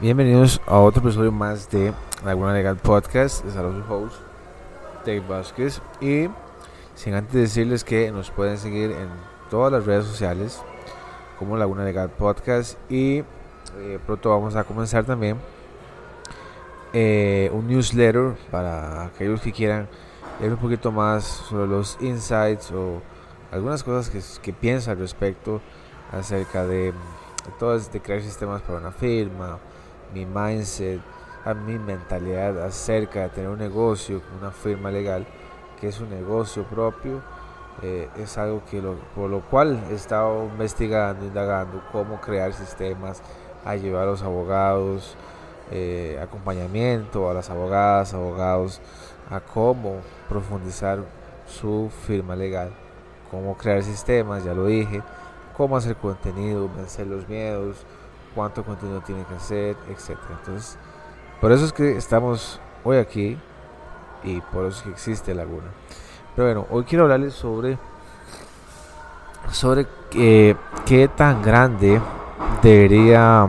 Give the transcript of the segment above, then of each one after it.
Bienvenidos a otro episodio más de Laguna Legal Podcast. Les su host, Dave Vázquez. Y sin antes decirles que nos pueden seguir en todas las redes sociales como Laguna Legal Podcast. Y eh, pronto vamos a comenzar también eh, un newsletter para aquellos que quieran leer un poquito más sobre los insights o algunas cosas que, que piensa al respecto acerca de, de todo de crear sistemas para una firma mi mindset, a mi mentalidad acerca de tener un negocio, una firma legal, que es un negocio propio, eh, es algo que por lo cual he estado investigando, indagando cómo crear sistemas, a llevar a los abogados, eh, acompañamiento a las abogadas, abogados, a cómo profundizar su firma legal, cómo crear sistemas, ya lo dije, cómo hacer contenido, vencer los miedos, cuánto contenido tiene que hacer, etcétera. Entonces, por eso es que estamos hoy aquí y por eso es que existe Laguna. Pero bueno, hoy quiero hablarles sobre sobre eh, qué tan grande debería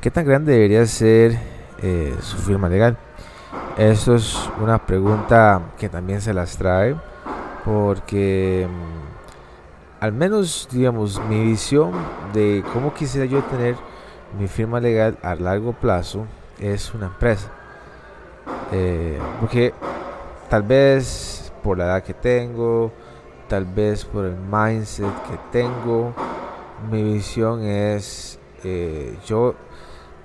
qué tan grande debería ser eh, su firma legal. Esto es una pregunta que también se las trae porque al menos, digamos, mi visión de cómo quisiera yo tener mi firma legal a largo plazo es una empresa. Eh, porque tal vez por la edad que tengo, tal vez por el mindset que tengo, mi visión es, eh, yo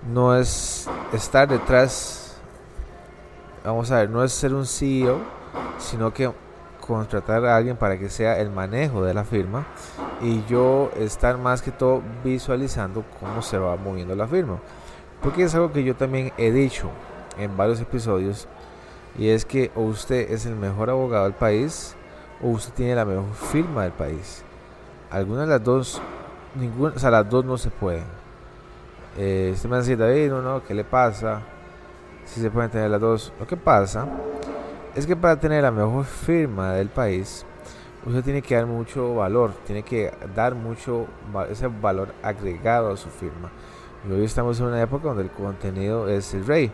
no es estar detrás, vamos a ver, no es ser un CEO, sino que contratar a alguien para que sea el manejo de la firma y yo estar más que todo visualizando cómo se va moviendo la firma. Porque es algo que yo también he dicho en varios episodios y es que o usted es el mejor abogado del país o usted tiene la mejor firma del país. Algunas de las dos, ninguna, o sea, las dos no se pueden. Eh, usted me dice, David, no, no, ¿qué le pasa? Si se pueden tener las dos. Lo que pasa es que para tener la mejor firma del país, usted tiene que dar mucho valor, tiene que dar mucho ese valor agregado a su firma. Hoy estamos en una época donde el contenido es el rey.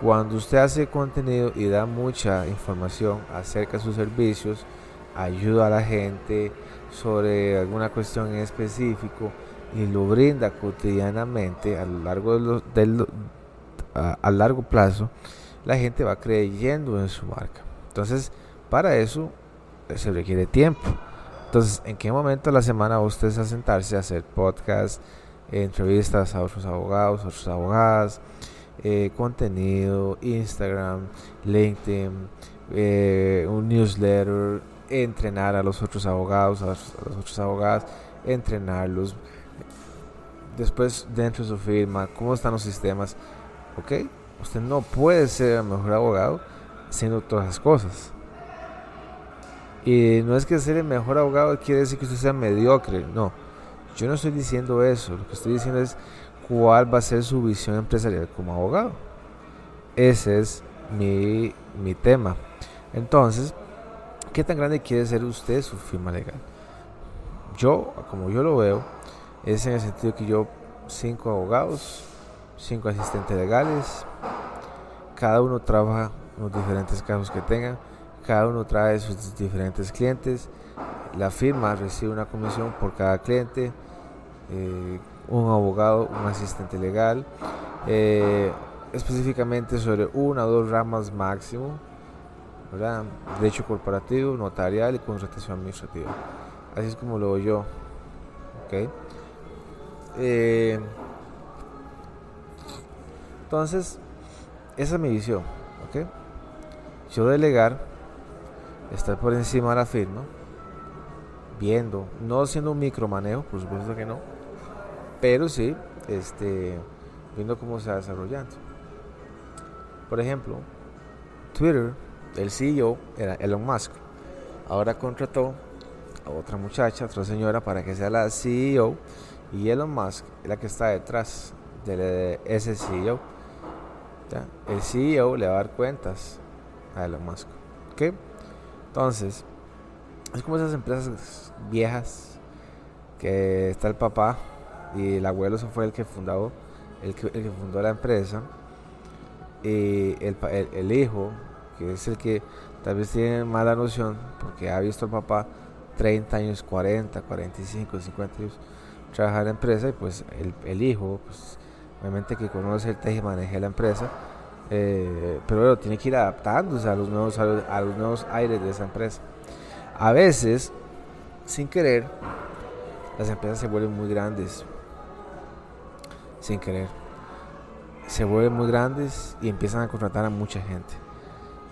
Cuando usted hace contenido y da mucha información acerca de sus servicios, ayuda a la gente sobre alguna cuestión en específico y lo brinda cotidianamente a largo del, a largo plazo, la gente va creyendo en su marca. Entonces, para eso eh, se requiere tiempo. Entonces, ¿en qué momento de la semana va usted a sentarse a hacer podcast, entrevistas a otros abogados, otras abogadas, eh, contenido, Instagram, LinkedIn, eh, un newsletter, entrenar a los otros abogados, a las otras abogadas, entrenarlos. Después, dentro de su firma, cómo están los sistemas, ¿ok? Usted no puede ser el mejor abogado haciendo todas esas cosas. Y no es que ser el mejor abogado quiere decir que usted sea mediocre, no. Yo no estoy diciendo eso, lo que estoy diciendo es cuál va a ser su visión empresarial como abogado. Ese es mi, mi tema. Entonces, ¿qué tan grande quiere ser usted su firma legal? Yo, como yo lo veo, es en el sentido que yo, cinco abogados, cinco asistentes legales, cada uno trabaja los diferentes casos que tengan, cada uno trae sus diferentes clientes, la firma recibe una comisión por cada cliente, eh, un abogado, un asistente legal, eh, específicamente sobre una o dos ramas máximo, ¿verdad? derecho corporativo, notarial y contratación administrativa. Así es como lo veo yo. ¿okay? Eh, entonces, esa es mi visión. ¿ok? Yo delegar, estar por encima de la firma, viendo, no haciendo un micromanejo, por supuesto que no, pero sí este, viendo cómo se va desarrollando. Por ejemplo, Twitter, el CEO era Elon Musk. Ahora contrató a otra muchacha, otra señora, para que sea la CEO. Y Elon Musk es la que está detrás de ese CEO. El CEO le va a dar cuentas a Elon Musk. ¿Ok? Entonces, es como esas empresas viejas que está el papá y el abuelo se fue el que fundó el que, fundó la empresa, y el, el, el, hijo, que es el que tal vez tiene mala noción, porque ha visto al papá 30 años, 40, 45, 50 años trabajar en la empresa, y pues el, el hijo, pues obviamente que conoce el teje y maneja la empresa, eh, pero bueno, tiene que ir adaptándose a los, nuevos, a los, a los nuevos aires de esa empresa. A veces, sin querer, las empresas se vuelven muy grandes, sin querer. Se vuelven muy grandes y empiezan a contratar a mucha gente.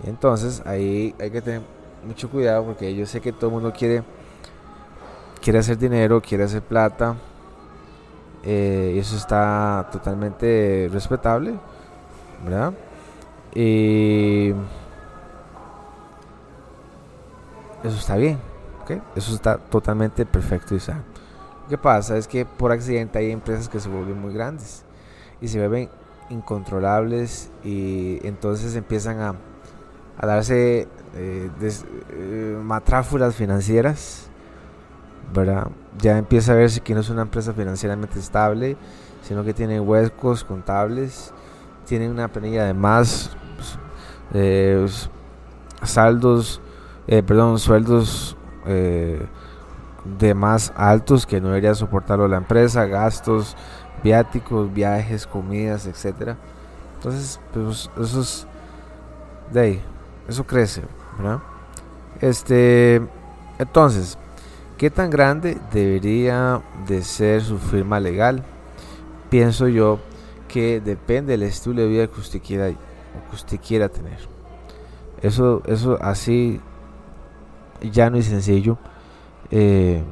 Entonces ahí hay que tener mucho cuidado porque yo sé que todo el mundo quiere, quiere hacer dinero, quiere hacer plata. Eh, y eso está totalmente respetable, ¿verdad? Y eso está bien, ¿ok? Eso está totalmente perfecto y. Lo que pasa es que por accidente hay empresas que se vuelven muy grandes y se vuelven incontrolables y entonces empiezan a, a darse eh, eh, matráfulas financieras, ¿verdad? Ya empieza a verse que no es una empresa financieramente estable, sino que tiene huecos contables, tiene una planilla de más eh, saldos, eh, perdón, sueldos eh, de más altos que no debería soportarlo la empresa, gastos, viáticos, viajes, comidas, etcétera. Entonces, pues eso es de ahí, eso crece. Este, entonces, ¿qué tan grande debería de ser su firma legal? Pienso yo que depende del estilo de vida que usted quiera que usted quiera tener. Eso, eso así llano y sencillo. Eh,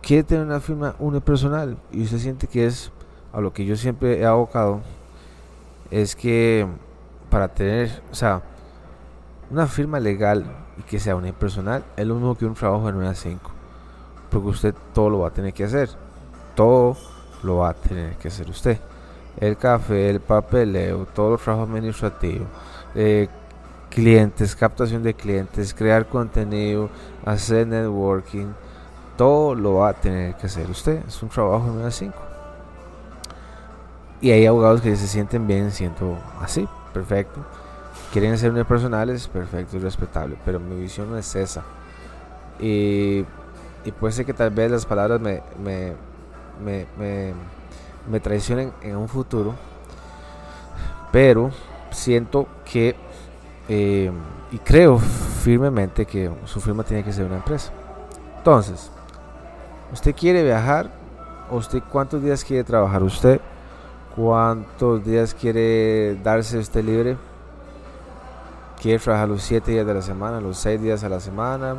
quiere tener una firma unipersonal y usted siente que es a lo que yo siempre he abocado es que para tener, o sea, una firma legal y que sea unipersonal es lo mismo que un trabajo en una 5. Porque usted todo lo va a tener que hacer. Todo lo va a tener que hacer usted el café, el papeleo, todo el trabajo administrativo, eh, clientes, captación de clientes, crear contenido, hacer networking, todo lo va a tener que hacer usted. Es un trabajo de 9 a 5. Y hay abogados que se sienten bien siendo así, perfecto. Quieren ser unipersonales, perfecto y respetable. Pero mi visión no es esa. Y, puede ser que tal vez las palabras me traicionen en un futuro. Pero siento que eh, y creo firmemente que su firma tiene que ser una empresa. Entonces, ¿usted quiere viajar? ¿Usted cuántos días quiere trabajar usted? ¿Cuántos días quiere darse usted libre? ¿Quiere trabajar los 7 días de la semana, los 6 días a la semana?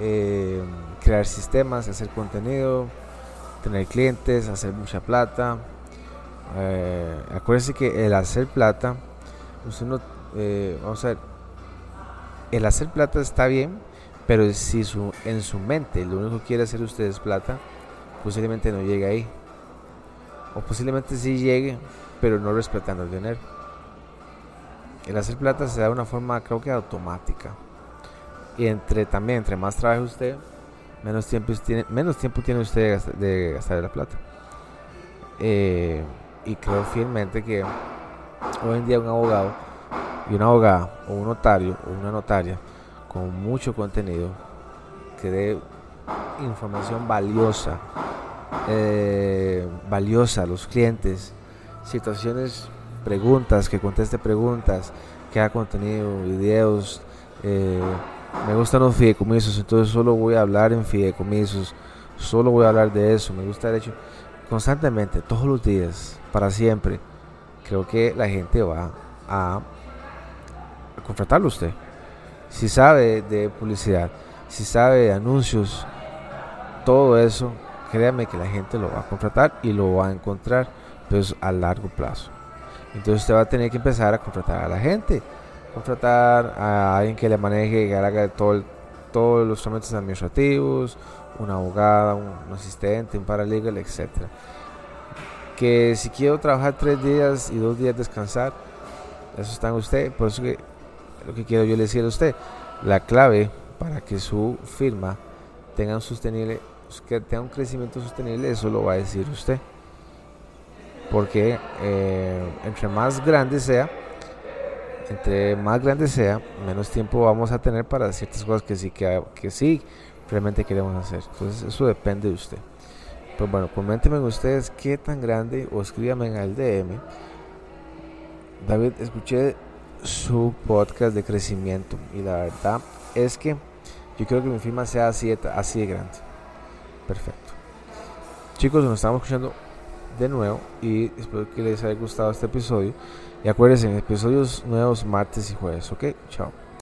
Eh, crear sistemas, hacer contenido, tener clientes, hacer mucha plata. Eh, acuérdense que el hacer plata, usted no, eh, vamos a ver, el hacer plata está bien, pero si su, en su mente lo único que quiere hacer usted es plata, posiblemente no llegue ahí. O posiblemente sí llegue, pero no respetando el dinero. El hacer plata se da de una forma, creo que automática. Y entre también, entre más trabaje usted, menos tiempo tiene, menos tiempo tiene usted de gastar, la plata. Eh, y creo fielmente que hoy en día un abogado y una abogada o un notario o una notaria con mucho contenido que dé información valiosa, eh, valiosa a los clientes, situaciones, preguntas, que conteste preguntas, que haga contenido, videos, eh, me gustan los fideicomisos, entonces solo voy a hablar en fideicomisos, solo voy a hablar de eso, me gusta el hecho constantemente, todos los días, para siempre. Creo que la gente va a, contratarlo usted. Si sabe de publicidad, si sabe de anuncios, todo eso, créame que la gente lo va a contratar y lo va a encontrar, pues a largo plazo. Entonces usted va a tener que empezar a contratar a la gente contratar a alguien que le maneje, que haga todo todos los trámites administrativos, una abogada, un, asistente, un paralegal, etc. Que si quiero trabajar tres días y dos días descansar, eso está en usted. Por eso que lo que quiero yo decir a usted, la clave para que su firma tenga un sostenible, que tenga un crecimiento sostenible, eso lo va a decir usted. Porque eh, entre más grande sea, entre más grande sea, menos tiempo vamos a tener para ciertas cosas que sí, que, que sí realmente queremos hacer. Entonces eso depende de usted. Pues bueno, coméntenme ustedes qué tan grande o escríbanme el DM. David, escuché su podcast de crecimiento y la verdad es que yo quiero que mi firma sea así, así de grande. Perfecto. Chicos, nos estamos escuchando de nuevo y espero que les haya gustado este episodio. Y acuérdense, episodios nuevos martes y jueves, ¿ok? Chao.